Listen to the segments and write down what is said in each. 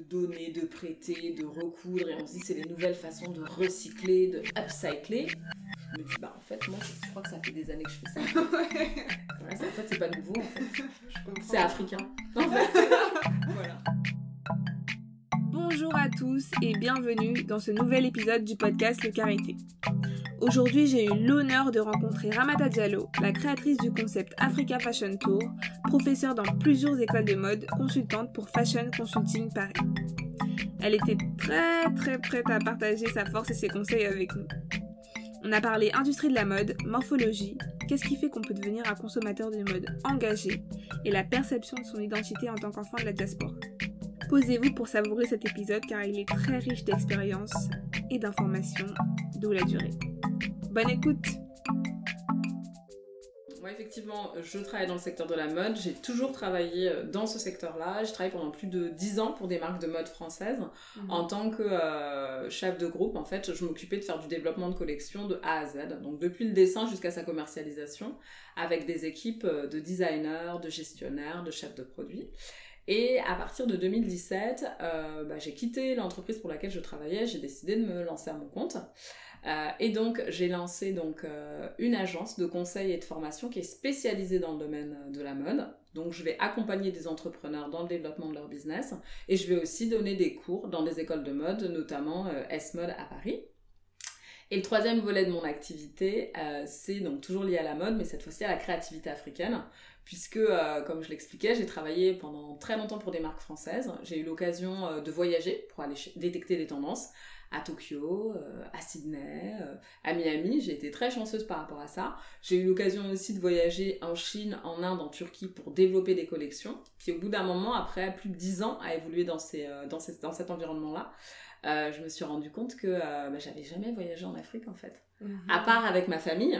de donner, de prêter, de recoudre, et on se dit c'est les nouvelles façons de recycler, de upcycler. Je me dis, bah en fait, moi je crois que ça fait des années que je fais ça. en fait, c'est pas nouveau, en fait. C'est africain. En fait. voilà. Bonjour à tous et bienvenue dans ce nouvel épisode du podcast Le Carité. Aujourd'hui, j'ai eu l'honneur de rencontrer Ramata Diallo, la créatrice du concept Africa Fashion Tour, professeure dans plusieurs écoles de mode, consultante pour Fashion Consulting Paris. Elle était très très prête à partager sa force et ses conseils avec nous. On a parlé industrie de la mode, morphologie, qu'est-ce qui fait qu'on peut devenir un consommateur de mode engagé et la perception de son identité en tant qu'enfant de la diaspora. Posez-vous pour savourer cet épisode car il est très riche d'expériences et d'informations, d'où la durée. Bonne écoute moi, effectivement, je travaille dans le secteur de la mode. J'ai toujours travaillé euh, dans ce secteur-là. J'ai travaillé pendant plus de 10 ans pour des marques de mode françaises. Mhm. En tant que euh, chef de groupe, en fait, je m'occupais de faire du développement de collection de A à Z. Donc, depuis le dessin jusqu'à sa commercialisation, avec des équipes euh, de designers, de gestionnaires, de chefs de produits. Et à partir de 2017, bah, j'ai quitté l'entreprise pour laquelle je travaillais. J'ai décidé de me lancer à mon compte. Euh, et donc j'ai lancé donc euh, une agence de conseil et de formation qui est spécialisée dans le domaine euh, de la mode. Donc je vais accompagner des entrepreneurs dans le développement de leur business et je vais aussi donner des cours dans des écoles de mode, notamment S-Mode à Paris. Et le troisième volet de mon activité, c'est donc toujours lié à la mode, mais cette fois-ci à la créativité africaine, puisque, comme je l'expliquais, j'ai travaillé pendant très longtemps pour des marques françaises. J'ai eu l'occasion de voyager pour aller détecter des tendances à Tokyo, euh, à Sydney, euh, à Miami. J'ai été très chanceuse par rapport à ça. J'ai eu l'occasion aussi de voyager en Chine, en Inde, en Turquie pour développer des collections, qui au bout d'un moment, après plus de 10 ans à évoluer dans, ces, euh, dans cet environnement-là, je me suis rendu compte que bah, j'avais jamais voyagé en Afrique en fait. Mhm. À part avec ma famille,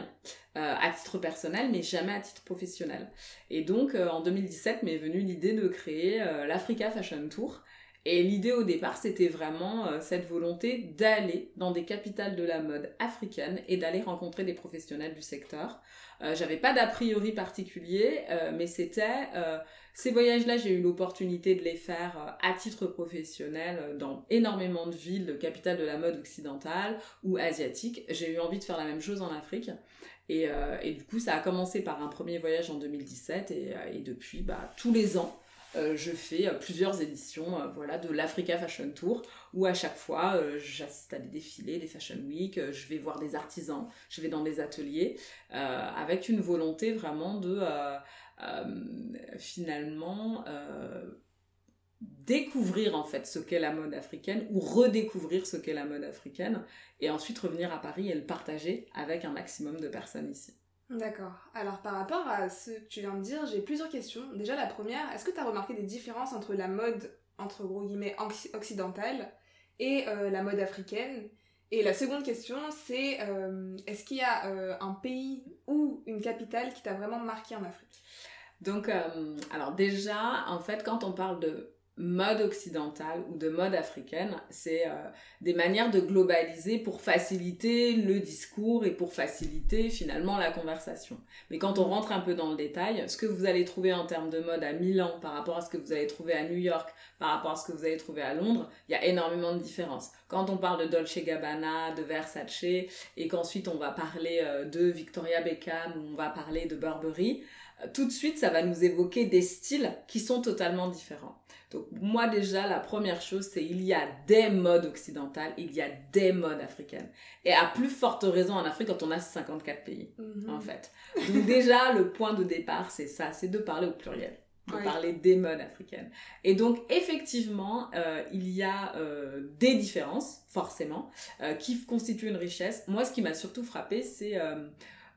à titre personnel, mais jamais à titre professionnel. Et donc en 2017 m'est venue l'idée de créer l'Africa Fashion Tour, et l'idée au départ, c'était vraiment euh, cette volonté d'aller dans des capitales de la mode africaine et d'aller rencontrer des professionnels du secteur. Euh, J'avais pas d'a priori particulier, euh, mais c'était ces voyages-là, j'ai eu l'opportunité de les faire à titre professionnel dans énormément de villes, de capitales de la mode occidentale ou asiatique. J'ai eu envie de faire la même chose en Afrique. Et, du coup, ça a commencé par un premier voyage en 2017 et, et depuis, bah, tous les ans, je fais euh, plusieurs éditions euh, voilà, de l'Africa Fashion Tour où à chaque fois j'assiste à des défilés, des Fashion Week, je vais voir des artisans, je vais dans des ateliers avec une volonté vraiment de finalement découvrir en fait ce qu'est la mode africaine ou redécouvrir ce qu'est la mode africaine et ensuite revenir à Paris et le partager avec un maximum de personnes ici. D'accord. Alors par rapport à ce que tu viens de dire, j'ai plusieurs questions. Déjà la première, est-ce que tu as remarqué des différences entre la mode, entre gros guillemets, occidentale et euh, la mode africaine? Et la seconde question, c'est euh, est-ce qu'il y a euh, un pays ou une capitale qui t'a vraiment marqué en Afrique? Donc, alors déjà, en fait, quand on parle de mode occidentale ou de mode africaine, c'est euh, des manières de globaliser pour faciliter le discours et pour faciliter finalement la conversation. Mais quand on rentre un peu dans le détail, ce que vous allez trouver en termes de mode à Milan par rapport à ce que vous allez trouver à New York, par rapport à ce que vous allez trouver à Londres, il y a énormément de différences. Quand on parle de Dolce Gabbana, de Versace, et qu'ensuite on va parler euh, de Victoria Beckham, ou on va parler de Burberry, tout de suite ça va nous évoquer des styles qui sont totalement différents. Donc moi déjà, la première chose, c'est il y a des modes occidentales, il y a des modes africaines. Et à plus forte raison en Afrique quand on a 54 pays, mhm. en fait. Donc déjà, le point de départ, c'est ça, c'est de parler au pluriel de parler des modes africaines. Et donc, effectivement, euh, il y a euh, des différences, forcément, euh, qui constituent une richesse. Moi, ce qui m'a surtout frappé, c'est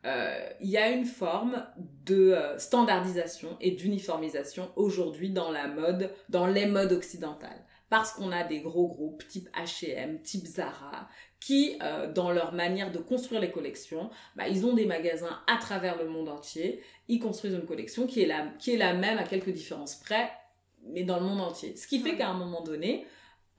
euh, il y a une forme de euh, standardisation et d'uniformisation aujourd'hui dans la mode, dans les modes occidentales. Parce qu'on a des gros groupes type H&M, type Zara, qui, euh, dans leur manière de construire les collections, bah, ils ont des magasins à travers le monde entier, ils construisent une collection qui est la, qui est la même à quelques différences près, mais dans le monde entier. Ce qui fait qu'à un moment donné,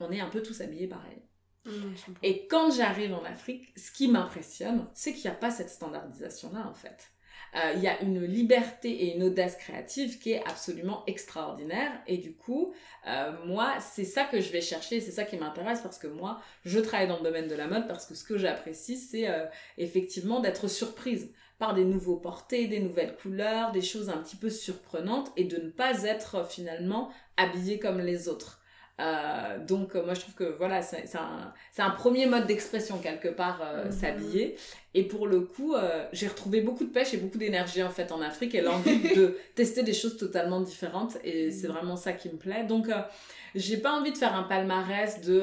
on est un peu tous habillés pareil. Mmh, et quand j'arrive en Afrique, ce qui m'impressionne, c'est qu'il n'y a pas cette standardisation-là, en fait. euh, il y a une liberté et une audace créative qui est absolument extraordinaire. Et du coup, euh, moi, c'est ça que je vais chercher, c'est ça qui m'intéresse parce que moi, je travaille dans le domaine de la mode parce que ce que j'apprécie, c'est euh, effectivement d'être surprise par des nouveaux portés, des nouvelles couleurs, des choses un petit peu surprenantes et de ne pas être finalement habillée comme les autres. Euh, donc euh, moi je trouve que voilà c'est un, un, premier mode d'expression quelque part euh, mhm. s'habiller. Et pour le coup j'ai retrouvé beaucoup de pêche et beaucoup d'énergie en fait en Afrique et l'envie de tester des choses totalement différentes. Et c'est mhm. vraiment ça qui me plaît. Donc j'ai pas envie de faire un palmarès de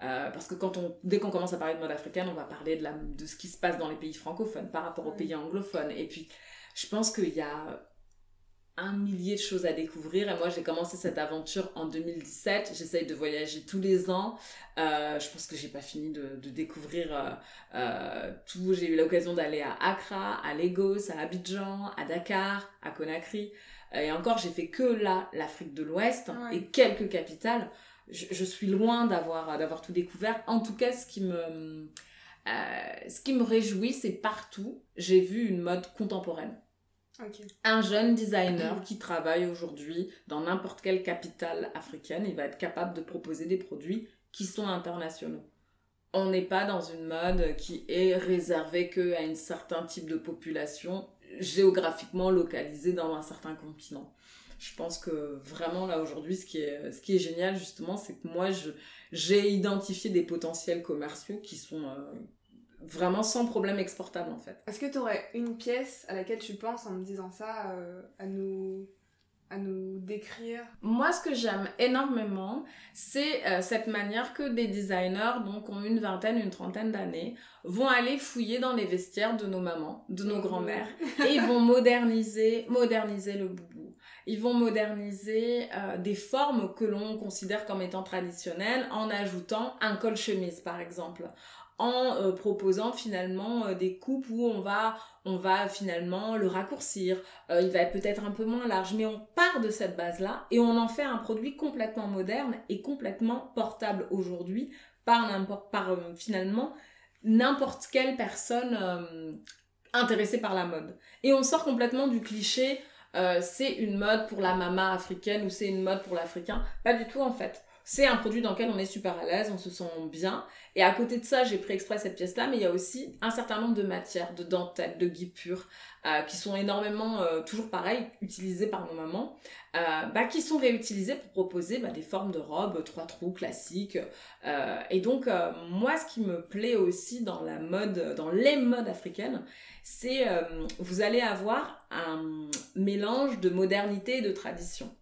parce que quand on dès qu'on commence à parler de mode africaine on va parler de, la, de ce qui se passe dans les pays francophones par rapport aux pays anglophones. Et puis je pense qu'il y a un millier de choses à découvrir. Et moi, j'ai commencé cette aventure en 2017. J'essaye de voyager tous les ans. Euh, je pense que j'ai pas fini de, de découvrir euh, euh, tout. J'ai eu l'occasion d'aller à Accra, à Lagos, à Abidjan, à Dakar, à Conakry. Et encore, j'ai fait que là, l'Afrique de l'Ouest et quelques capitales. Je, je suis loin d'avoir d'avoir tout découvert. En tout cas, ce qui me ce qui me réjouit, c'est partout, j'ai vu une mode contemporaine. Un jeune designer qui travaille aujourd'hui dans n'importe quelle capitale africaine, il va être capable de proposer des produits qui sont internationaux. On n'est pas dans une mode qui est réservée qu'à un certain type de population géographiquement localisée dans un certain continent. Je pense que vraiment là aujourd'hui, ce qui est, ce qui est génial justement, c'est que moi, j'ai identifié des potentiels commerciaux qui sont, euh, vraiment sans problème exportable en fait. Est-ce que tu aurais une pièce à laquelle tu penses en me disant ça euh, à nous à nous décrire? Moi, ce que j'aime énormément, c'est euh, cette manière que des designers, donc ont une vingtaine, une trentaine d'années, vont aller fouiller dans les vestiaires de nos mamans, de nos grands-mères, et ils vont moderniser, moderniser le boubou. Ils vont moderniser euh, des formes que l'on considère comme étant traditionnelles en ajoutant un col chemise, par exemple, en euh, proposant finalement euh, des coupes où on va finalement le raccourcir, euh, il va être peut-être un peu moins large, mais on part de cette base-là et on en fait un produit complètement moderne et complètement portable aujourd'hui par par finalement n'importe quelle personne intéressée par la mode. Et on sort complètement du cliché c'est une mode pour la mama africaine ou c'est une mode pour l'africain, pas du tout en fait c'est un produit dans lequel on est super à l'aise, on se sent bien. Et à côté de ça, j'ai pris exprès cette pièce-là, mais il y a aussi un certain nombre de matières, de dentelles, de guipures, euh, qui sont énormément, euh, toujours pareil, utilisées par nos mamans, euh, bah, qui sont réutilisées pour proposer bah, des formes de robes trois trous classiques. et donc, moi, ce qui me plaît aussi dans la mode, dans les modes africaines, c'est vous allez avoir un mélange de modernité et de tradition.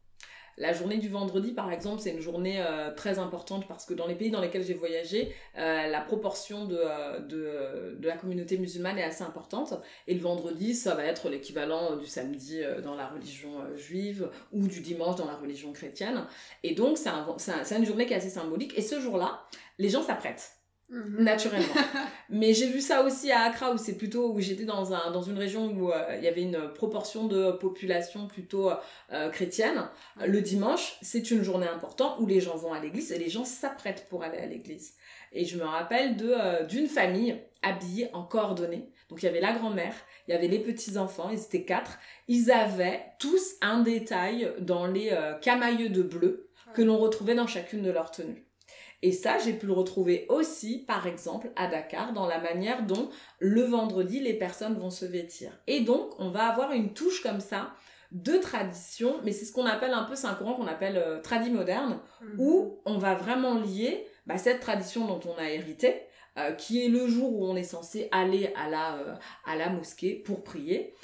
La journée du vendredi, par exemple, c'est une journée euh, très importante parce que dans les pays dans lesquels j'ai voyagé, euh, la proportion de, euh, de, de, la communauté musulmane est assez importante. Et le vendredi, ça va être l'équivalent du samedi dans la religion juive ou du dimanche dans la religion chrétienne. Et donc, c'est un, un, une journée qui est assez symbolique. Et ce jour-là, les gens s'apprêtent. Mhm. naturellement. Mais j'ai vu ça aussi à Accra où c'est plutôt où j'étais dans un dans une région où euh, il y avait une proportion de population plutôt euh, chrétienne. Le dimanche, c'est une journée importante où les gens vont à l'église et les gens s'apprêtent pour aller à l'église. Et je me rappelle de euh, d'une famille habillée en coordonnées. Donc il y avait la grand-mère, il y avait les petits-enfants, ils étaient quatre. Ils avaient tous un détail dans les camailleux de bleu que l'on retrouvait dans chacune de leurs tenues. Et ça, j'ai pu le retrouver aussi, par exemple, à Dakar, dans la manière dont le vendredi, les personnes vont se vêtir. Et donc, on va avoir une touche comme ça de tradition, mais c'est ce qu'on appelle un peu, c'est un courant qu'on appelle euh, tradi moderne, mhm. où on va vraiment lier bah, cette tradition dont on a hérité, euh, qui est le jour où on est censé aller à la, euh, à la mosquée pour prier.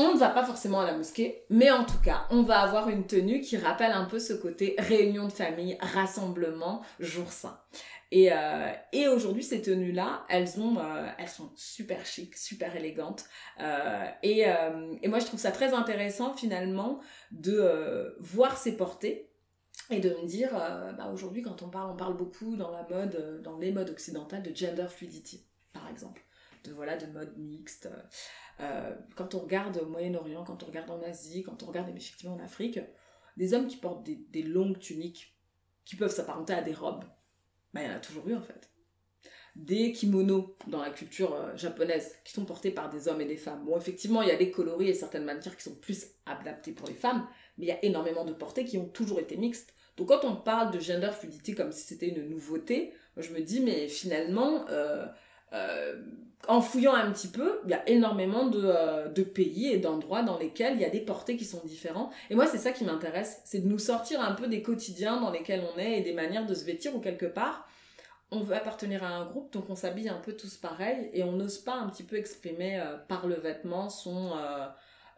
On ne va pas forcément à la mosquée, mais en tout cas, on va avoir une tenue qui rappelle un peu ce côté réunion de famille, rassemblement, jour saint. Et, euh, aujourd'hui, ces tenues-là, euh, elles sont super chic, super élégantes. Euh, et, et moi, je trouve ça très intéressant finalement de voir ces portées et de me dire, bah, aujourd'hui, quand on parle, on parle beaucoup dans la mode, dans les modes occidentales de gender fluidity, par exemple. De, voilà, de mode mixte. Euh, quand on regarde au Moyen-Orient, quand on regarde en Asie, quand on regarde effectivement en Afrique, des hommes qui portent des, longues tuniques qui peuvent s'apparenter à des robes, ben, il y en a toujours eu en fait. des kimonos dans la culture euh, japonaise qui sont portés par des hommes et des femmes. Bon, effectivement, il y a des coloris et certaines matières qui sont plus adaptées pour les femmes, mais il y a énormément de portées qui ont toujours été mixtes. Donc quand on parle de gender fluidity comme si c'était une nouveauté, je me dis, mais finalement, euh, euh, en fouillant un petit peu, il y a énormément de, de pays et d'endroits dans lesquels il y a des portées qui sont différents. Et moi, c'est ça qui m'intéresse, c'est de nous sortir un peu des quotidiens dans lesquels on est et des manières de se vêtir ou quelque part on veut appartenir à un groupe, donc on s'habille un peu tous pareil et on n'ose pas un petit peu exprimer euh, par le vêtement son, euh,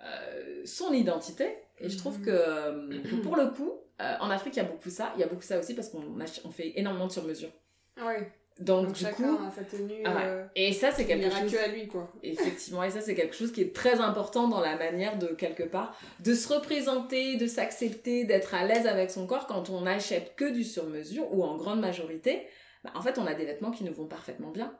euh, son identité. Et je trouve que, pour le coup, en Afrique, il y a beaucoup ça. Il y a beaucoup ça aussi parce qu'on on fait énormément de sur-mesure. Oui. Donc, du chacun a sa tenue. Ah et ça, c'est quelque chose. à lui, quoi. Effectivement, et ça, c'est quelque chose qui est très important dans la manière de, quelque part, de se représenter, de s'accepter, d'être à l'aise avec son corps quand on n'achète que du sur-mesure ou en grande majorité bah, en fait, on a des vêtements qui nous vont parfaitement bien.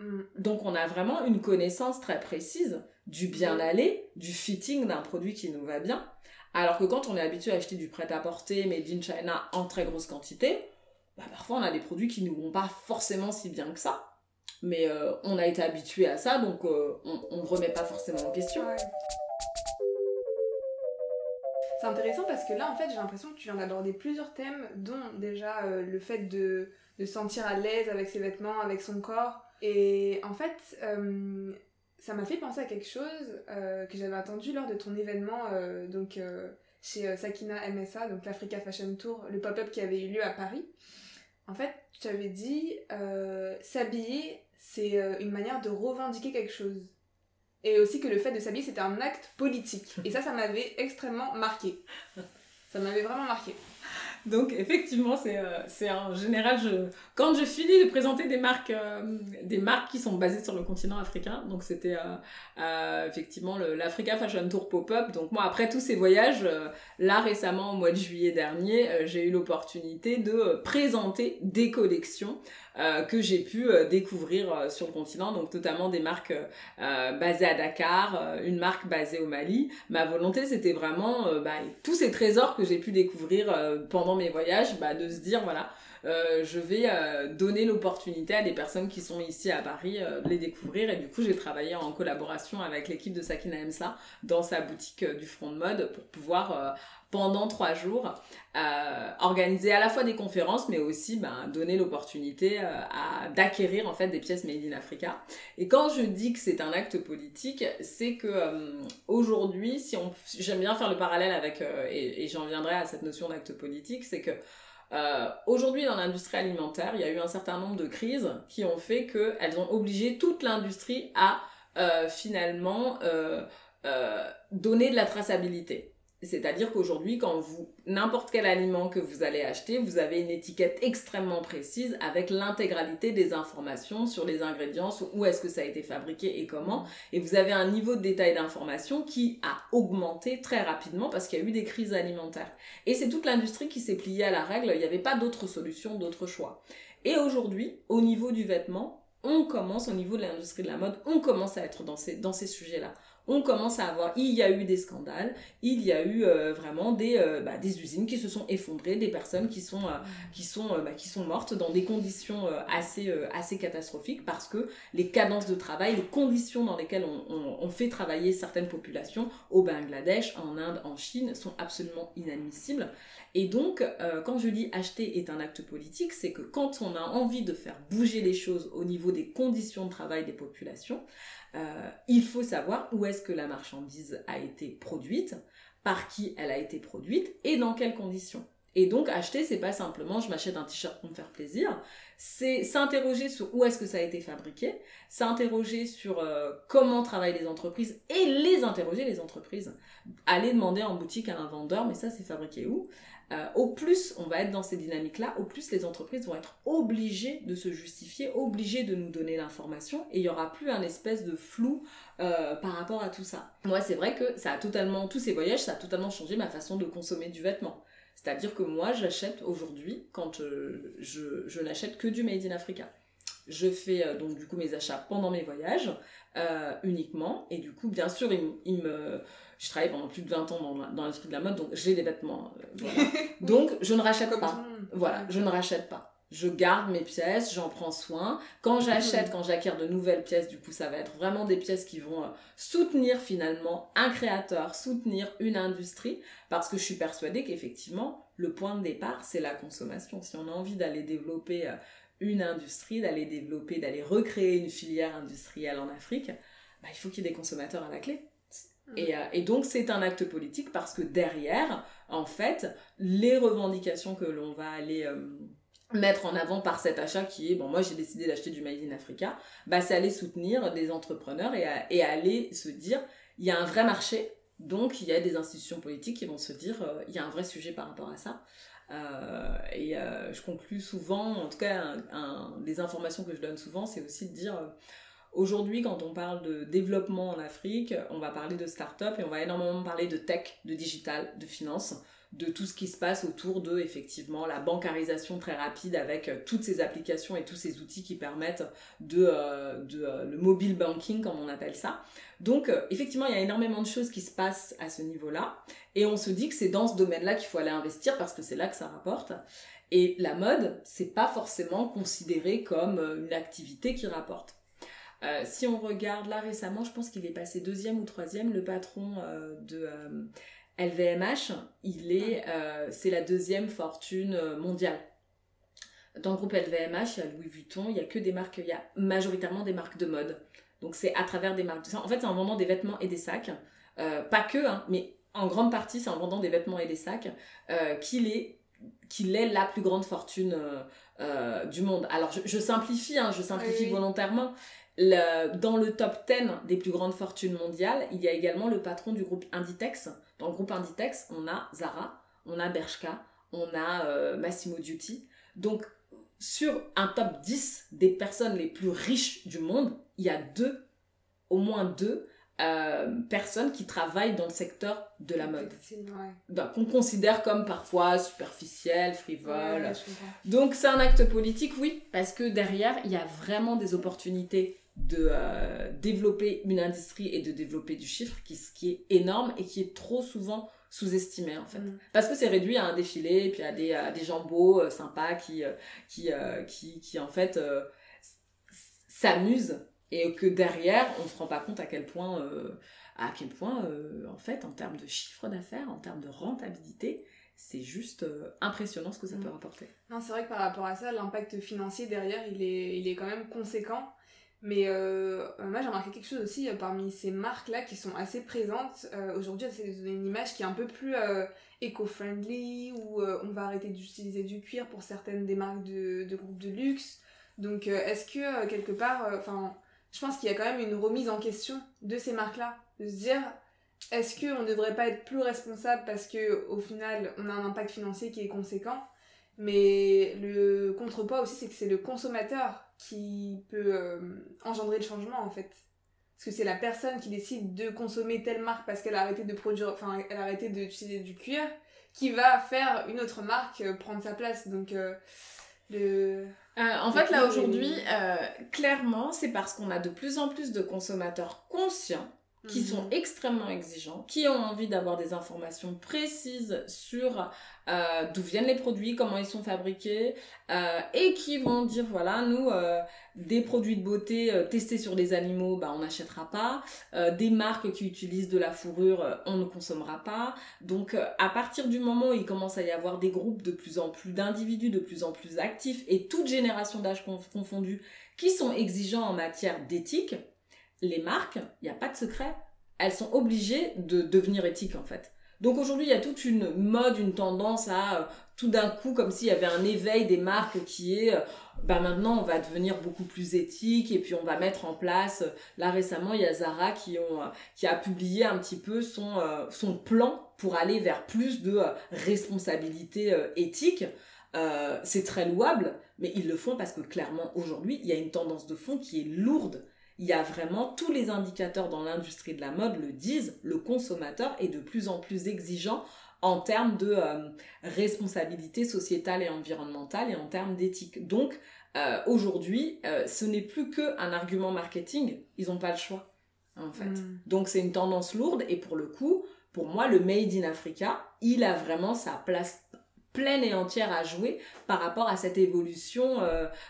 Mm. Donc, on a vraiment une connaissance très précise du bien-aller, du fitting d'un produit qui nous va bien. Alors que quand on est habitué à acheter du prêt-à-porter made in China en très grosse quantité, bah, parfois on a des produits qui nous vont pas forcément si bien que ça. Mais euh, on a été habitué à ça, donc euh, on ne remet pas forcément en question. C'est intéressant parce que là, en fait, j'ai l'impression que tu viens d'aborder plusieurs thèmes, dont déjà euh, le fait de de sentir à l'aise avec ses vêtements, avec son corps. Et en fait, ça m'a fait penser à quelque chose que j'avais entendu lors de ton événement donc, chez Sakina MSA, donc l'Africa Fashion Tour, le pop-up qui avait eu lieu à Paris. En fait, tu avais dit s'habiller, c'est une manière de revendiquer quelque chose. Et aussi que le fait de s'habiller, c'était un acte politique. Et ça, ça m'avait extrêmement marqué. Ça m'avait vraiment marqué. Donc effectivement, c'est euh, en général, je, quand je finis de présenter des marques, euh, des marques qui sont basées sur le continent africain, donc c'était euh, effectivement l'Africa Fashion Tour Pop-up. Donc moi, après tous ces voyages, là récemment, au mois de juillet dernier, j'ai eu l'opportunité de présenter des collections que j'ai pu découvrir sur le continent, donc notamment des marques basées à Dakar, une marque basée au Mali. Ma volonté, c'était vraiment bah, tous ces trésors que j'ai pu découvrir pendant mes voyages, bah, de se dire voilà euh, je vais euh, donner l'opportunité à des personnes qui sont ici à Paris euh, de les découvrir. Et du coup, j'ai travaillé en collaboration avec l'équipe de Sakina Emsa dans sa boutique du front de mode pour pouvoir pendant trois jours, organiser à la fois des conférences, mais aussi ben, donner l'opportunité d'acquérir en fait des pièces made in Africa. Et quand je dis que c'est un acte politique, c'est que aujourd'hui, si on, j'aime bien faire le parallèle avec, et, j'en viendrai à cette notion d'acte politique, c'est que euh, aujourd'hui, dans l'industrie alimentaire, il y a eu un certain nombre de crises qui ont fait qu'elles ont obligé toute l'industrie à euh, finalement euh, donner de la traçabilité. C'est-à-dire qu'aujourd'hui, quand vous, n'importe quel aliment que vous allez acheter, vous avez une étiquette extrêmement précise avec l'intégralité des informations sur les ingrédients, sur où est-ce que ça a été fabriqué et comment. Et vous avez un niveau de détail d'information qui a augmenté très rapidement parce qu'il y a eu des crises alimentaires. Et c'est toute l'industrie qui s'est pliée à la règle. Il n'y avait pas d'autre solution, d'autre choix. Et aujourd'hui, au niveau du vêtement, on commence, au niveau de l'industrie de la mode, on commence à être dans ces, dans ces sujets-là on commence à avoir, il y a eu des scandales, il y a eu euh, vraiment des, euh, bah, des usines qui se sont effondrées, des personnes qui sont, euh, bah, mortes dans des conditions assez, catastrophiques parce que les cadences de travail, les conditions dans lesquelles on, fait travailler certaines populations au Bangladesh, en Inde, en Chine sont absolument inadmissibles. Et donc, quand je dis acheter est un acte politique, c'est que quand on a envie de faire bouger les choses au niveau des conditions de travail des populations, euh, il faut savoir où est-ce que la marchandise a été produite, par qui elle a été produite et dans quelles conditions. Et donc acheter, c'est pas simplement je m'achète un t-shirt pour me faire plaisir, c'est s'interroger sur où est-ce que ça a été fabriqué, s'interroger sur euh, comment travaillent les entreprises et les interroger les entreprises. Aller demander en boutique à un vendeur, mais ça c'est fabriqué où? Euh, au plus on va être dans ces dynamiques-là, au plus les entreprises vont être obligées de se justifier, obligées de nous donner l'information, et il y aura plus un espèce de flou euh, par rapport à tout ça. Moi, c'est vrai que ça a totalement, tous ces voyages, ça a totalement changé ma façon de consommer du vêtement. C'est-à-dire que moi, j'achète aujourd'hui, quand euh, je, je n'achète que du Made in Africa. Je fais donc du coup mes achats pendant mes voyages uniquement, et du coup, bien sûr, il me je travaille pendant plus de 20 ans dans, dans l'industrie de la mode, donc j'ai des vêtements. Euh, donc, je ne rachète pas. Voilà, je ne rachète pas. je garde mes pièces, j'en prends soin. Quand j'achète, quand j'acquiers de nouvelles pièces, du coup, ça va être vraiment des pièces qui vont euh, soutenir finalement un créateur, soutenir une industrie, parce que je suis persuadée qu'effectivement, le point de départ, c'est la consommation. Si on a envie d'aller développer euh, une industrie, d'aller développer, d'aller recréer une filière industrielle en Afrique, bah, il faut qu'il y ait des consommateurs à la clé. Mm. Et, euh, et, donc c'est un acte politique parce que derrière, en fait, les revendications que l'on va aller mettre en avant par cet achat qui est, bon, moi j'ai décidé d'acheter du Made in Africa, bah, c'est aller soutenir des entrepreneurs et, et aller se dire, il y a un vrai marché, donc il y a des institutions politiques qui vont se dire, euh, il y a un vrai sujet par rapport à ça. Euh, et euh, je conclus souvent, en tout cas, un, des informations que je donne souvent, c'est aussi de dire, aujourd'hui, quand on parle de développement en Afrique, on va parler de start-up et on va énormément parler de tech, de digital, de finance de tout ce qui se passe autour de effectivement la bancarisation très rapide avec euh, toutes ces applications et tous ces outils qui permettent de, euh, euh, le mobile banking comme on appelle ça. Donc effectivement il y a énormément de choses qui se passent à ce niveau-là et on se dit que c'est dans ce domaine-là qu'il faut aller investir parce que c'est là que ça rapporte. Et la mode, c'est pas forcément considéré comme une activité qui rapporte. Si on regarde là récemment, je pense qu'il est passé deuxième ou troisième, le patron de LVMH, il est, euh, c'est la deuxième fortune euh, mondiale. Dans le groupe LVMH, il y a Louis Vuitton, il y a que des marques, il y a majoritairement des marques de mode. Donc c'est à travers des marques de En fait, c'est en vendant des vêtements et des sacs. Euh, pas que, hein, mais en grande partie, c'est en vendant des vêtements et des sacs qu'il est, qu'il est la plus grande fortune du monde. Alors je, simplifie, hein, je simplifie volontairement, dans le top 10 des plus grandes fortunes mondiales, il y a également le patron du groupe Inditex. Dans le groupe Inditex, on a Zara, on a Bershka, on a euh, Massimo Dutti. Donc, sur un top 10 des personnes les plus riches du monde, il y a deux, au moins deux, euh, personnes qui travaillent dans le secteur de la mode. Ouais. Qu'on considère comme parfois superficiel, frivole. Donc c'est un acte politique, oui, parce que derrière, il y a vraiment des opportunités de euh, développer une industrie et de développer du chiffre qui, qui est énorme et qui est trop souvent sous-estimé en fait. Mm. Parce que c'est réduit à un défilé et puis à des, à des gens beaux, euh, sympas qui, euh, qui, qui, qui, en fait s'amusent et que derrière on ne se rend pas compte à quel point, à quel point en fait en termes de chiffre d'affaires, en termes de rentabilité, c'est juste impressionnant ce que ça mm. peut rapporter. Non, c'est vrai que par rapport à ça, l'impact financier derrière, il est, il est quand même conséquent. Mais euh, moi j'ai remarqué quelque chose aussi euh, parmi ces marques-là qui sont assez présentes. Euh, aujourd'hui, c'est une image qui est un peu plus éco-friendly, où on va arrêter d'utiliser du cuir pour certaines des marques de, de groupes de luxe. Donc est-ce que quelque part, enfin, je pense qu'il y a quand même une remise en question de ces marques-là. De se dire, est-ce qu'on ne devrait pas être plus responsable parce que au final on a un impact financier qui est conséquent? Mais le contrepoids aussi c'est que c'est le consommateur qui peut euh, engendrer le changement en fait. Parce que c'est la personne qui décide de consommer telle marque parce qu'elle a arrêté de produire, enfin elle a arrêté d'utiliser du cuir, qui va faire une autre marque euh, prendre sa place. Donc euh, le... en fait là aujourd'hui, clairement c'est parce qu'on a de plus en plus de consommateurs conscients qui mhm. sont extrêmement exigeants, qui ont envie d'avoir des informations précises sur euh, d'où viennent les produits, comment ils sont fabriqués, euh, et qui vont dire voilà, nous, euh, des produits de beauté testés sur des animaux, bah, on n'achètera pas, des marques qui utilisent de la fourrure, on ne consommera pas. Donc à partir du moment où il commence à y avoir des groupes de plus en plus d'individus, de plus en plus actifs, et toute génération d'âge confondue, qui sont exigeants en matière d'éthique, les marques, il n'y a pas de secret, elles sont obligées de devenir éthiques en fait. Donc aujourd'hui, il y a toute une mode, une tendance à euh, tout d'un coup, comme s'il y avait un éveil des marques qui est, euh, bah maintenant, on va devenir beaucoup plus éthique et puis on va mettre en place. Euh, là récemment, il y a Zara qui a publié un petit peu son son plan pour aller vers plus de responsabilité éthique. c'est très louable, mais ils le font parce que clairement aujourd'hui, il y a une tendance de fond qui est lourde il y a vraiment tous les indicateurs dans l'industrie de la mode le disent, le consommateur est de plus en plus exigeant en termes de euh, responsabilité sociétale et environnementale et en termes d'éthique. Donc euh, aujourd'hui, euh, ce n'est plus qu'un argument marketing, ils n'ont pas le choix en fait. Mm. Donc c'est une tendance lourde et pour le coup, pour moi, le Made in Africa, il a vraiment sa place pleine et entière à jouer par rapport à cette évolution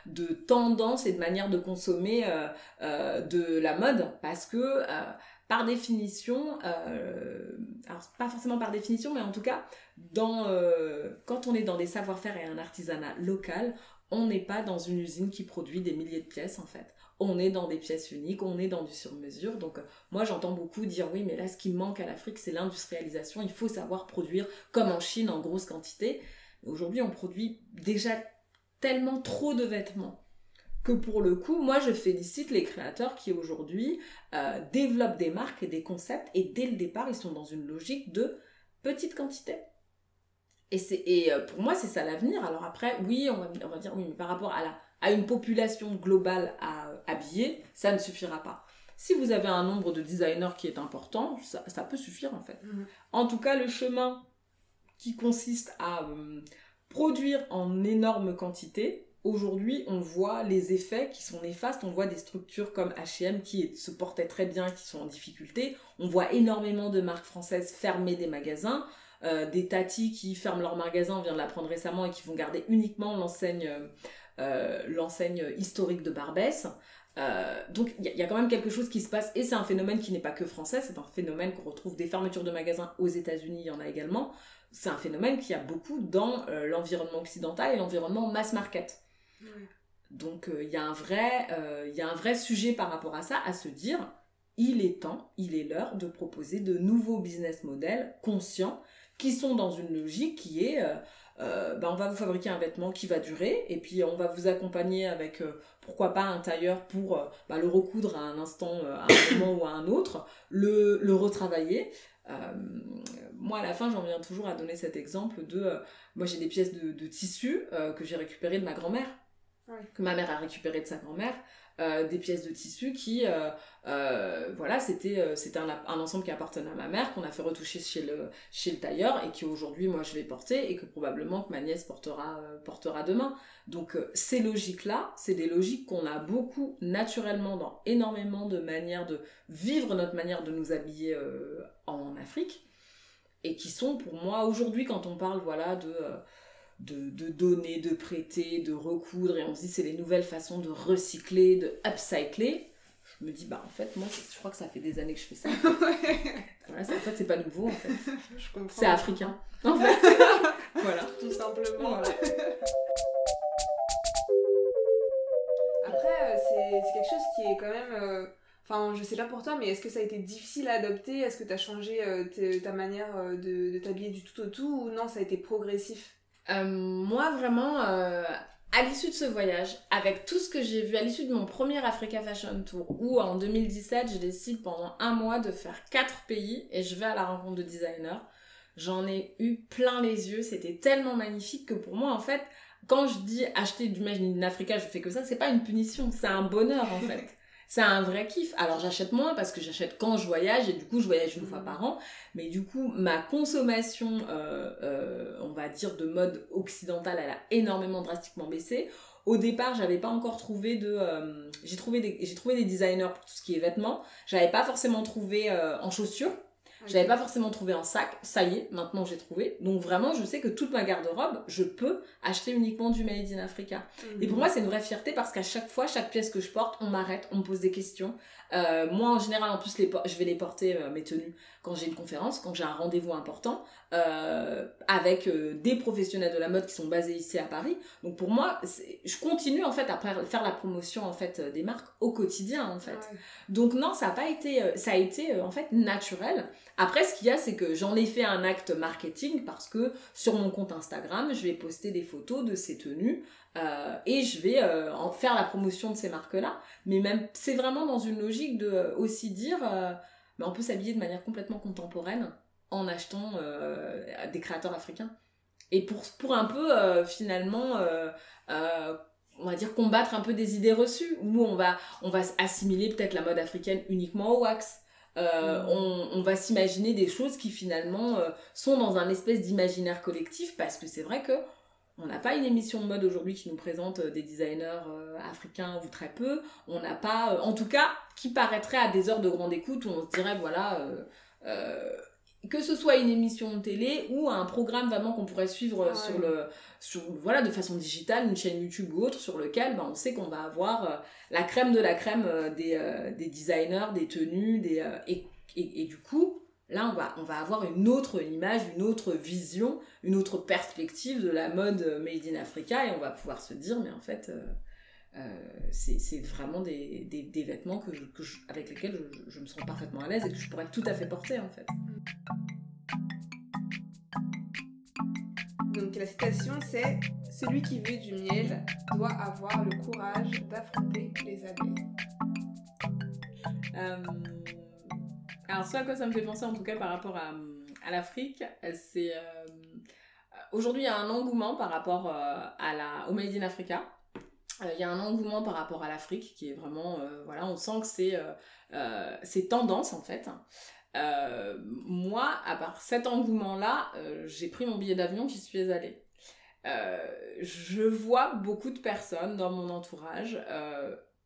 de tendance et de manière de consommer de la mode parce que par définition, alors pas forcément par définition, mais en tout cas, quand on est dans des savoir-faire et un artisanat local, on n'est pas dans une usine qui produit des milliers de pièces en fait. On est dans des pièces uniques, on est dans du sur-mesure. Donc moi j'entends beaucoup dire oui mais là ce qui manque à l'Afrique c'est l'industrialisation. Il faut savoir produire comme en Chine en grosse quantité. Aujourd'hui on produit déjà tellement trop de vêtements que pour le coup, moi je félicite les créateurs qui aujourd'hui euh, développent des marques et des concepts et dès le départ ils sont dans une logique de petite quantité. Et, et euh, pour moi, c'est ça l'avenir. Alors après, oui, on va, on va, dire, oui, mais par rapport à, la, à une population globale à habiller, ça ne suffira pas. Si vous avez un nombre de designers qui est important, ça, ça peut suffire en fait. Mhm. En tout cas, le chemin qui consiste à euh, produire en énorme quantité, aujourd'hui, on voit les effets qui sont néfastes. On voit des structures comme H&M qui se portaient très bien, qui sont en difficulté. On voit énormément de marques françaises fermer des magasins. Euh, des tatis qui ferment leur magasin, on vient de l'apprendre récemment, et qui vont garder uniquement l'enseigne euh, historique de Barbès. Euh, donc il y, a quand même quelque chose qui se passe, et c'est un phénomène qui n'est pas que français, c'est un phénomène qu'on retrouve des fermetures de magasins aux États-Unis, il y en a également. C'est un phénomène qui a beaucoup dans l'environnement occidental et l'environnement mass market. Donc il y, a un vrai, y a un vrai sujet par rapport à ça, à se dire, il est temps, il est l'heure de proposer de nouveaux business models conscients qui sont dans une logique qui est euh, euh, ben, on va vous fabriquer un vêtement qui va durer et puis on va vous accompagner avec euh, pourquoi pas un tailleur pour ben, le recoudre à un instant, à un moment ou à un autre, le, le retravailler. moi à la fin j'en viens toujours à donner cet exemple de moi j'ai des pièces de, de tissu que j'ai récupérées de ma grand-mère que ma mère a récupéré de sa grand-mère euh, des pièces de tissu qui, euh, euh, voilà, c'était un, ensemble qui appartenait à ma mère, qu'on a fait retoucher chez le, chez le tailleur et qui aujourd'hui, moi, je vais porter et que probablement que ma nièce portera, portera demain. Donc, ces logiques-là, c'est des logiques qu'on a beaucoup naturellement dans énormément de manières de vivre notre manière de nous habiller en Afrique et qui sont pour moi aujourd'hui quand on parle voilà de de, donner, de prêter, de recoudre, et on se dit c'est les nouvelles façons de recycler, de upcycler. Je me dis, bah en fait, moi, je crois que ça fait des années que je fais ça. En fait, en fait c'est pas nouveau, en fait. C'est africain, en fait. voilà. Tout simplement. Après, euh, c'est quelque chose qui est quand même... Euh, enfin, je sais pas pour toi, mais est-ce que ça a été difficile à adopter? Est-ce que tu as changé euh, ta manière de, de t'habiller du tout au tout? Ou non, ça a été progressif? Euh, moi, vraiment, euh, à l'issue de ce voyage, avec tout ce que j'ai vu, à l'issue de mon premier Africa Fashion Tour, où en 2017, je décide pendant un mois de faire quatre pays et je vais à la rencontre de designers, j'en ai eu plein les yeux. C'était tellement magnifique que pour moi, en fait, quand je dis acheter du Made in Africa, je fais que ça, c'est pas une punition, c'est un bonheur en fait. C'est un vrai kiff. Alors j'achète moins parce que j'achète quand je voyage et du coup je voyage une fois mm. par an. Mais du coup ma consommation, euh, euh, on va dire de mode occidental, elle a énormément drastiquement baissé. Au départ, j'avais pas encore trouvé de. Euh, j'ai trouvé des j'ai trouvé des designers pour tout ce qui est vêtements. J'avais pas forcément trouvé en chaussures. J'avais pas forcément trouvé un sac, ça y est, maintenant j'ai trouvé. Donc vraiment, je sais que toute ma garde-robe, je peux acheter uniquement du Made in Africa. Mhm. Et pour moi, c'est une vraie fierté parce qu'à chaque fois, chaque pièce que je porte, on m'arrête, on me pose des questions. Euh, moi, en général, en plus, les je vais les porter, euh, mes tenues, quand j'ai une conférence, quand j'ai un rendez-vous important, euh, avec des professionnels de la mode qui sont basés ici à Paris. Donc pour moi, je continue en fait à faire la promotion en fait des marques au quotidien en fait. Donc non, ça a pas été, ça a été en fait naturel. Après, ce qu'il y a, c'est que j'en ai fait un acte marketing parce que sur mon compte Instagram, je vais poster des photos de ces tenues euh, et je vais euh, en faire la promotion de ces marques-là. Mais même, c'est vraiment dans une logique de euh, aussi dire, on peut s'habiller de manière complètement contemporaine en achetant des créateurs africains. Et pour, pour un peu, finalement, on va dire combattre un peu des idées reçues, où on va, on va assimiler peut-être la mode africaine uniquement au wax. Mm. on, on, va s'imaginer des choses qui finalement sont dans un espèce d'imaginaire collectif parce que c'est vrai que on n'a pas une émission de mode aujourd'hui qui nous présente euh, des designers euh, africains ou très peu. On n'a pas, euh, en tout cas, qui paraîtrait à des heures de grande écoute où on se dirait, voilà, que ce soit une émission de télé ou un programme vraiment qu'on pourrait suivre sur le sur voilà de façon digitale une chaîne YouTube ou autre sur lequel ben, on sait qu'on va avoir euh, la crème de la crème euh, des, euh, des, designers des tenues des et, et, et, du coup là on va on va avoir une autre image une autre vision une autre perspective de la mode made in Africa et on va pouvoir se dire mais en fait c'est vraiment des, des, des, vêtements que, que avec lesquels je, je, me sens parfaitement à l'aise et que je pourrais tout à fait porter en fait. Donc la citation c'est Celui qui veut du miel doit avoir le courage d'affronter les abeilles. Euh, alors ce à quoi ça me fait penser en tout cas par rapport à, à l'Afrique, c'est euh, aujourd'hui il y a un engouement par rapport euh, à la, au Made in Africa. Il y a un engouement par rapport à l'Afrique qui est vraiment, voilà, on sent que c'est c'est tendance en fait. Euh, moi, à part cet engouement-là, euh, j'ai pris mon billet d'avion, j'y suis allée. Euh, je vois beaucoup de personnes dans mon entourage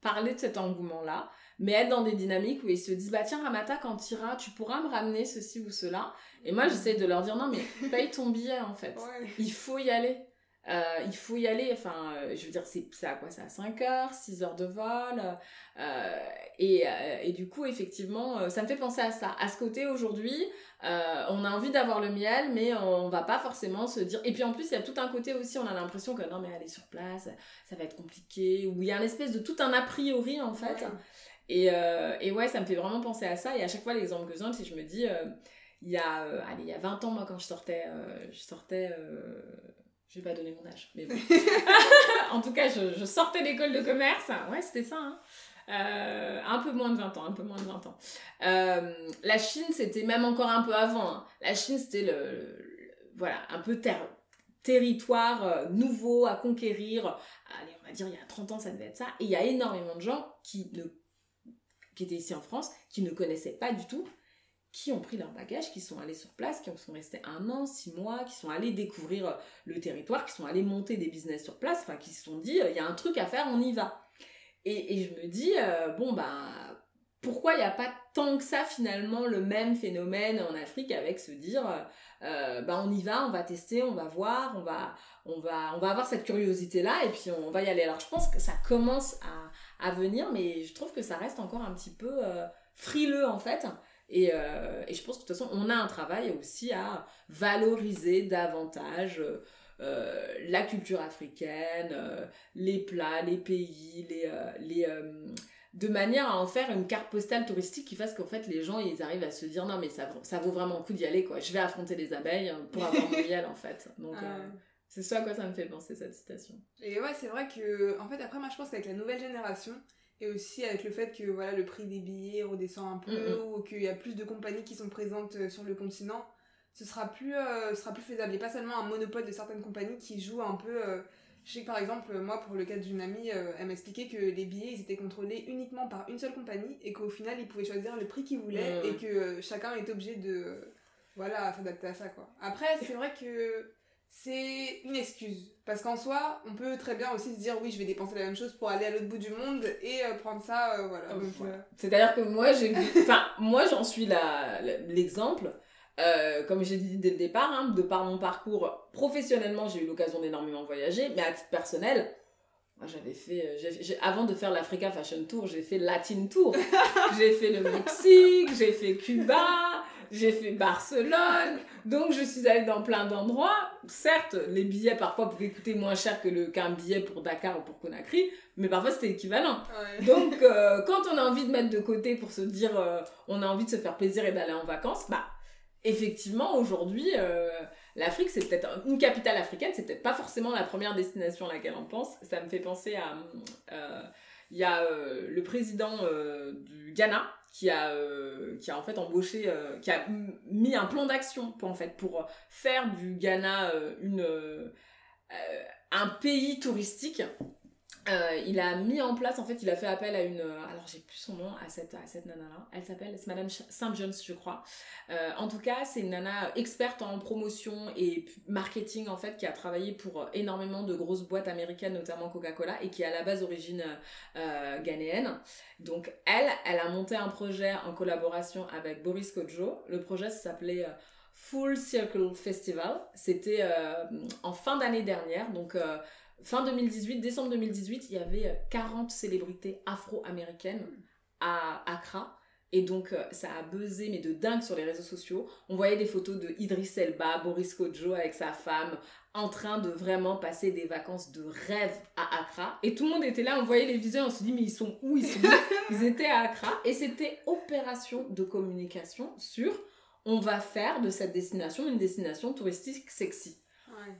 parler de cet engouement-là, mais être dans des dynamiques où ils se disent bah tiens Ramata quand tu iras tu pourras me ramener ceci ou cela. Et moi j'essaie de leur dire non mais paye ton billet en fait. Il faut y aller euh, il faut y aller, enfin, euh, je veux dire, c'est à quoi? C'est à 5 heures, 6 heures de vol. Euh, et, et, du coup, effectivement, ça me fait penser à ça. À ce côté, aujourd'hui, on a envie d'avoir le miel, mais on va pas forcément se dire... Et puis en plus, il y a tout un côté aussi, on a l'impression que non, mais aller sur place, ça va être compliqué. Ou il y a une espèce de tout un a priori, en fait. Et, et, ouais, ça me fait vraiment penser à ça. Et à chaque fois, l'exemple que je donne, c'est je me dis... il y a, allez, il y a 20 ans, moi, quand je sortais... je sortais je vais pas donner mon âge, mais bon. en tout cas, je, je sortais d'école de commerce. Ouais, c'était ça. Hein. Euh, un peu moins de 20 ans, un peu moins de 20 ans. Euh, la Chine, c'était même encore un peu avant. Hein. La Chine, c'était le, voilà, un peu territoire euh, nouveau à conquérir. Allez, on va dire, il y a 30 ans, ça devait être ça. Et il y a énormément de gens qui, ne, qui étaient ici en France, qui ne connaissaient pas du tout qui ont pris leur bagage, qui sont allés sur place, qui sont restés un an, six mois, qui sont allés découvrir euh, le territoire, qui sont allés monter des business sur place, enfin qui se sont dit, euh, il y a un truc à faire, on y va. Et, je me dis, euh, bon, bah, pourquoi il n'y a pas tant que ça finalement le même phénomène en Afrique avec se dire, euh, bah, on y va, on va tester, on va voir, on va, on va, on va avoir cette curiosité-là et puis on va y aller. Alors je pense que ça commence à venir, mais je trouve que ça reste encore un petit peu frileux en fait. Et, euh, et, je pense que de toute façon, on a un travail aussi à valoriser davantage euh, la culture africaine, euh, les plats, les pays, les, les, de manière à en faire une carte postale touristique qui fasse qu'en fait les gens ils arrivent à se dire non mais ça, ça vaut vraiment le coup d'y aller quoi. Je vais affronter les abeilles pour avoir mon miel en fait. Donc ah c'est ça à quoi ça me fait penser cette citation. Et ouais c'est vrai que en fait après moi je pense qu'avec la nouvelle génération et aussi avec le fait que voilà le prix des billets redescend un peu mm, mm. ou qu'il y a plus de compagnies qui sont présentes euh, sur le continent ce sera plus euh, sera plus faisable. Et pas seulement un monopole de certaines compagnies qui jouent un peu euh, je sais que par exemple moi pour le cas d'une amie elle m'expliquait que les billets ils étaient contrôlés uniquement par une seule compagnie et qu'au final ils pouvaient choisir le prix qu'ils voulaient mm, et que chacun était obligé de voilà s'adapter à ça quoi. Après c'est vrai que c'est une excuse. Parce qu'en soi, on peut très bien aussi se dire oui, je vais dépenser la même chose pour aller à l'autre bout du monde et euh, prendre ça, euh, voilà. Euh, C'est-à-dire que moi, j'ai Enfin, moi, j'en suis l'exemple. comme j'ai dit dès le départ, hein, de par mon parcours professionnellement, j'ai eu l'occasion d'énormément voyager, mais à titre personnel, moi j'avais fait, avant de faire l'Africa Fashion Tour, j'ai fait Latin Tour. j'ai fait le Mexique, j'ai fait Cuba, j'ai fait Barcelone, donc je suis allée dans plein d'endroits. Certes, les billets parfois pouvaient coûter moins cher que le qu'un billet pour Dakar ou pour Conakry, mais parfois c'était équivalent. Donc euh, quand on a envie de mettre de côté pour se dire euh, on a envie de se faire plaisir et d'aller en vacances, bah effectivement aujourd'hui euh, l'Afrique c'est peut-être une capitale africaine, c'est peut-être pas forcément la première destination à laquelle on pense. Ça me fait penser à il y a le président du Ghana qui a, euh, qui a en fait embauché, euh, qui a mis un plan d'action pour, en fait, pour faire du Ghana euh, une, un pays touristique euh, il a mis en place, en fait, il a fait appel à une, euh, alors j'ai plus son nom, à cette, à cette nana-là. Elle s'appelle, c'est Madame Saint Jones, je crois. Euh, en tout cas, c'est une nana experte en promotion et marketing, en fait, qui a travaillé pour énormément de grosses boîtes américaines, notamment Coca-Cola, et qui est à la base d'origine ghanéenne. Donc, elle, elle a monté un projet en collaboration avec Boris Kodjo. Le projet s'appelait Full Circle Festival. C'était en fin d'année dernière, donc fin 2018, décembre 2018, il y avait 40 euh, célébrités afro-américaines à Accra. Et donc, euh, ça a buzzé, mais de dingue sur les réseaux sociaux. On voyait des photos de Idris Elba, Boris Kodjo avec sa femme, en train de vraiment passer des vacances de rêve à Accra. Et tout le monde était là, on voyait les visuels, on se dit, mais ils sont où? Ils sont Ils étaient à Accra. Et c'était opération de communication sur on va faire de cette destination une destination touristique sexy.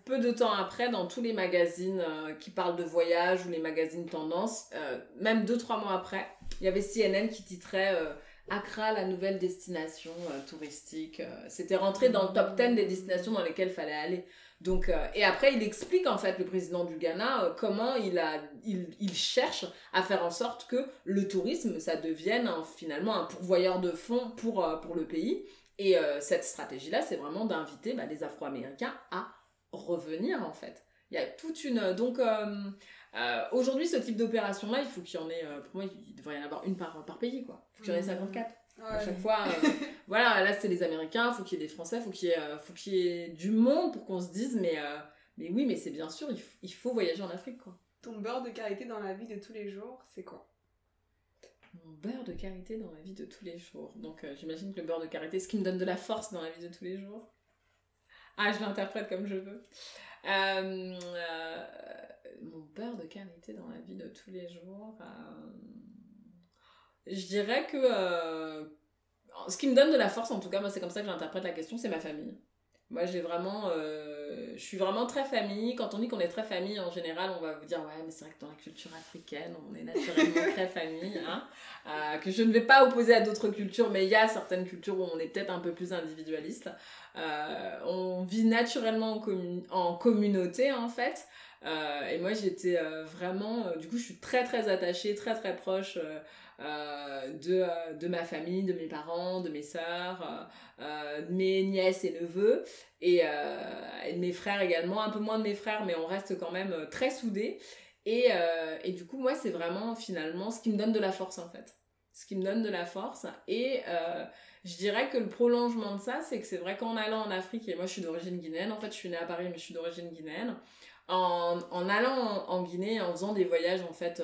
Peu de temps après, dans tous les magazines euh, qui parlent de voyage ou les magazines tendance, euh, même deux, trois mois après, il y avait CNN qui titrait euh, Accra, la nouvelle destination touristique. C'était rentré dans le top 10 des destinations dans lesquelles il fallait aller. Donc, et après, il explique en fait, le président du Ghana, comment il, a, il, il, cherche à faire en sorte que le tourisme, ça devienne finalement un pourvoyeur de fonds pour, pour le pays. Et cette stratégie-là, c'est vraiment d'inviter bah, les Afro-Américains à revenir en fait. Il y a toute une... Donc euh, euh, aujourd'hui, ce type d'opération-là, il faut qu'il y en ait... Euh, pour moi, il devrait y en avoir une par, par pays, quoi. Il faut qu'il y en ait 54. Mmh. À chaque fois, voilà, là c'est les Américains, faut qu'il y ait des Français, faut qu'il y ait, faut qu'il y ait du monde pour qu'on se dise, mais, mais oui, mais c'est bien sûr, il, il, faut voyager en Afrique, quoi. Ton beurre de karité dans la vie de tous les jours, c'est quoi? Mon beurre de karité dans la vie de tous les jours. Donc j'imagine que le beurre de karité, ce qui me donne de la force dans la vie de tous les jours. Ah, je l'interprète comme je veux. Euh, euh, mon beurre de qualité dans la vie de tous les jours. Euh, je dirais que ce qui me donne de la force, en tout cas, moi c'est comme ça que j'interprète la question, c'est ma famille. Moi, j'ai vraiment. Euh, je suis vraiment très famille. Quand on dit qu'on est très famille, en général, on va vous dire Ouais, mais c'est vrai que dans la culture africaine, on est naturellement très famille. Hein euh, que je ne vais pas opposer à d'autres cultures, mais il y a certaines cultures où on est peut-être un peu plus individualiste. Euh, on vit naturellement en, en communauté, en fait. et moi, j'étais vraiment. du coup, je suis très, très attachée, très, très proche euh, de, euh, de ma famille, de mes parents, de mes sœurs, euh, de mes nièces et neveux, et, de mes frères également, un peu moins de mes frères, mais on reste quand même très soudés. Et, et du coup, moi, c'est vraiment finalement ce qui me donne de la force en fait. Ce qui me donne de la force. Et je dirais que le prolongement de ça, c'est que c'est vrai qu'en allant en Afrique, et moi je suis d'origine guinéenne, en fait je suis née à Paris, mais je suis d'origine guinéenne, en, en allant en, Guinée, en faisant des voyages en fait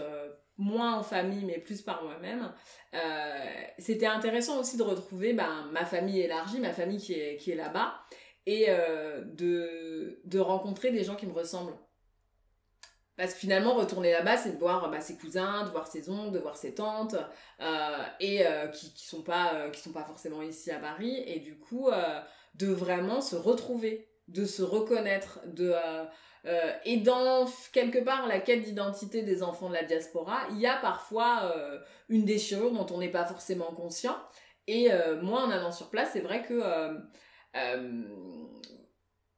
moins en famille mais plus par moi-même euh, c'était intéressant aussi de retrouver ben, ma famille élargie ma famille qui est, qui est là-bas et euh, de, de rencontrer des gens qui me ressemblent. Parce que finalement retourner là-bas c'est de voir bah, ses cousins de voir ses oncles de voir ses tantes euh, et qui, qui sont pas qui sont pas forcément ici à Paris et du coup de vraiment se retrouver de se reconnaître de euh, et dans quelque part la quête d'identité des enfants de la diaspora, il y a parfois euh, une déchirure dont on n'est pas forcément conscient. Et euh, moi, en allant sur place, c'est vrai que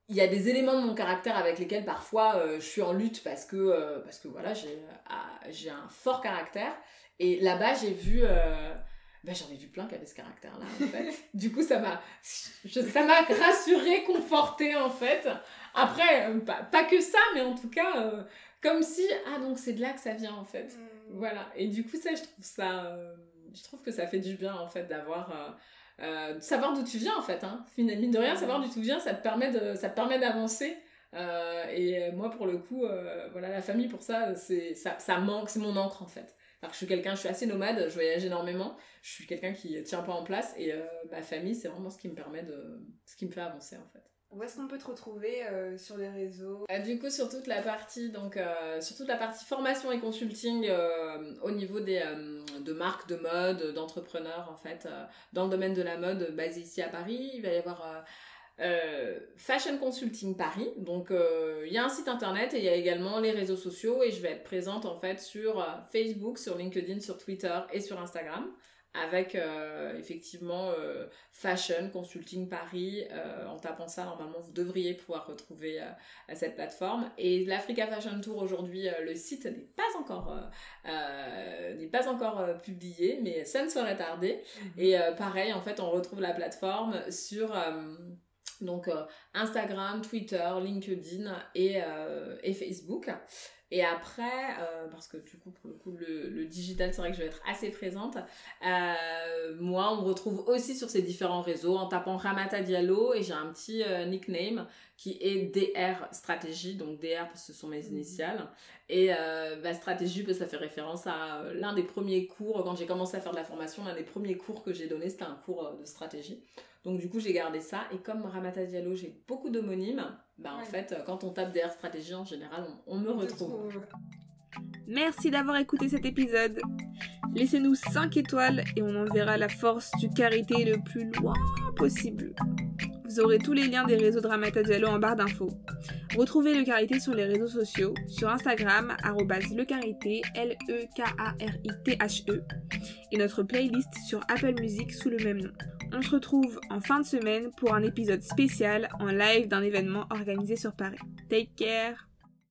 il y a des éléments de mon caractère avec lesquels parfois je suis en lutte parce que parce que voilà j'ai j'ai un fort caractère. Et là-bas, j'ai vu ben, j'en ai vu plein qui avaient ce caractère-là, en fait. du coup, ça m'a, ça m'a rassuré, conforté, en fait. Après, euh, pas, que ça, mais en tout cas, euh, comme si, ah, donc c'est de là que ça vient, en fait. Mm. Voilà. Et du coup, ça, je trouve ça, euh, je trouve que ça fait du bien, en fait, d'avoir, de savoir d'où tu viens, en fait. Hein. Mine de rien, savoir d'où tu viens, ça te permet de, ça te permet d'avancer. et moi, pour le coup, voilà, la famille, pour ça, c'est, ça, ça manque, c'est mon encre, en fait. Alors que je suis quelqu'un, je suis assez nomade, je voyage énormément, je suis quelqu'un qui tient pas en place et euh, ma famille, c'est vraiment ce qui me permet de. ce qui me fait avancer en fait. Où est-ce qu'on peut te retrouver euh, sur les réseaux? Euh, Du coup, sur toute la partie donc sur toute la partie formation et consulting au niveau des de marques de mode, d'entrepreneurs en fait dans le domaine de la mode basé ici à Paris, il va y avoir euh, Fashion Consulting Paris. Donc euh, il y a un site internet et il y a également les réseaux sociaux et je vais être présente en fait sur euh, Facebook, sur LinkedIn, sur Twitter et sur Instagram avec euh, effectivement euh, Fashion Consulting Paris. Euh, en tapant ça, normalement, vous devriez pouvoir retrouver cette plateforme. Et l'Africa Fashion Tour aujourd'hui, le site n'est pas encore n'est pas encore publié, mais ça ne saurait tarder. Mhm. Et pareil, en fait, on retrouve la plateforme sur donc Instagram, Twitter, LinkedIn et, et Facebook. Et après, euh, parce que du coup, pour le coup, le, digital, c'est vrai que je vais être assez présente. Euh, moi, on me retrouve aussi sur ces différents réseaux en tapant Ramata Diallo et j'ai un petit euh, nickname qui est DR Stratégie. Donc DR, parce que ce sont mes mhm. initiales. Et bah, stratégie, bah, ça fait référence à l'un des premiers cours, quand j'ai commencé à faire de la formation, l'un des premiers cours que j'ai donné, c'était un cours de stratégie. Donc du coup, j'ai gardé ça. Et comme Ramata Diallo, j'ai beaucoup d'homonymes, bah en fait, quand on tape DR stratégie, en général, on, me retrouve. Merci d'avoir écouté cet épisode. Laissez-nous 5 étoiles et on enverra la force du carité le plus loin possible. Vous aurez tous les liens des réseaux de Ramata Diallo en barre d'infos. Retrouvez le Carité sur les réseaux sociaux, sur Instagram, lecarité, L-E-K-A-R-I-T-H-E, e, et notre playlist sur Apple Music sous le même nom. On se retrouve en fin de semaine pour un épisode spécial en live d'un événement organisé sur Paris. Take care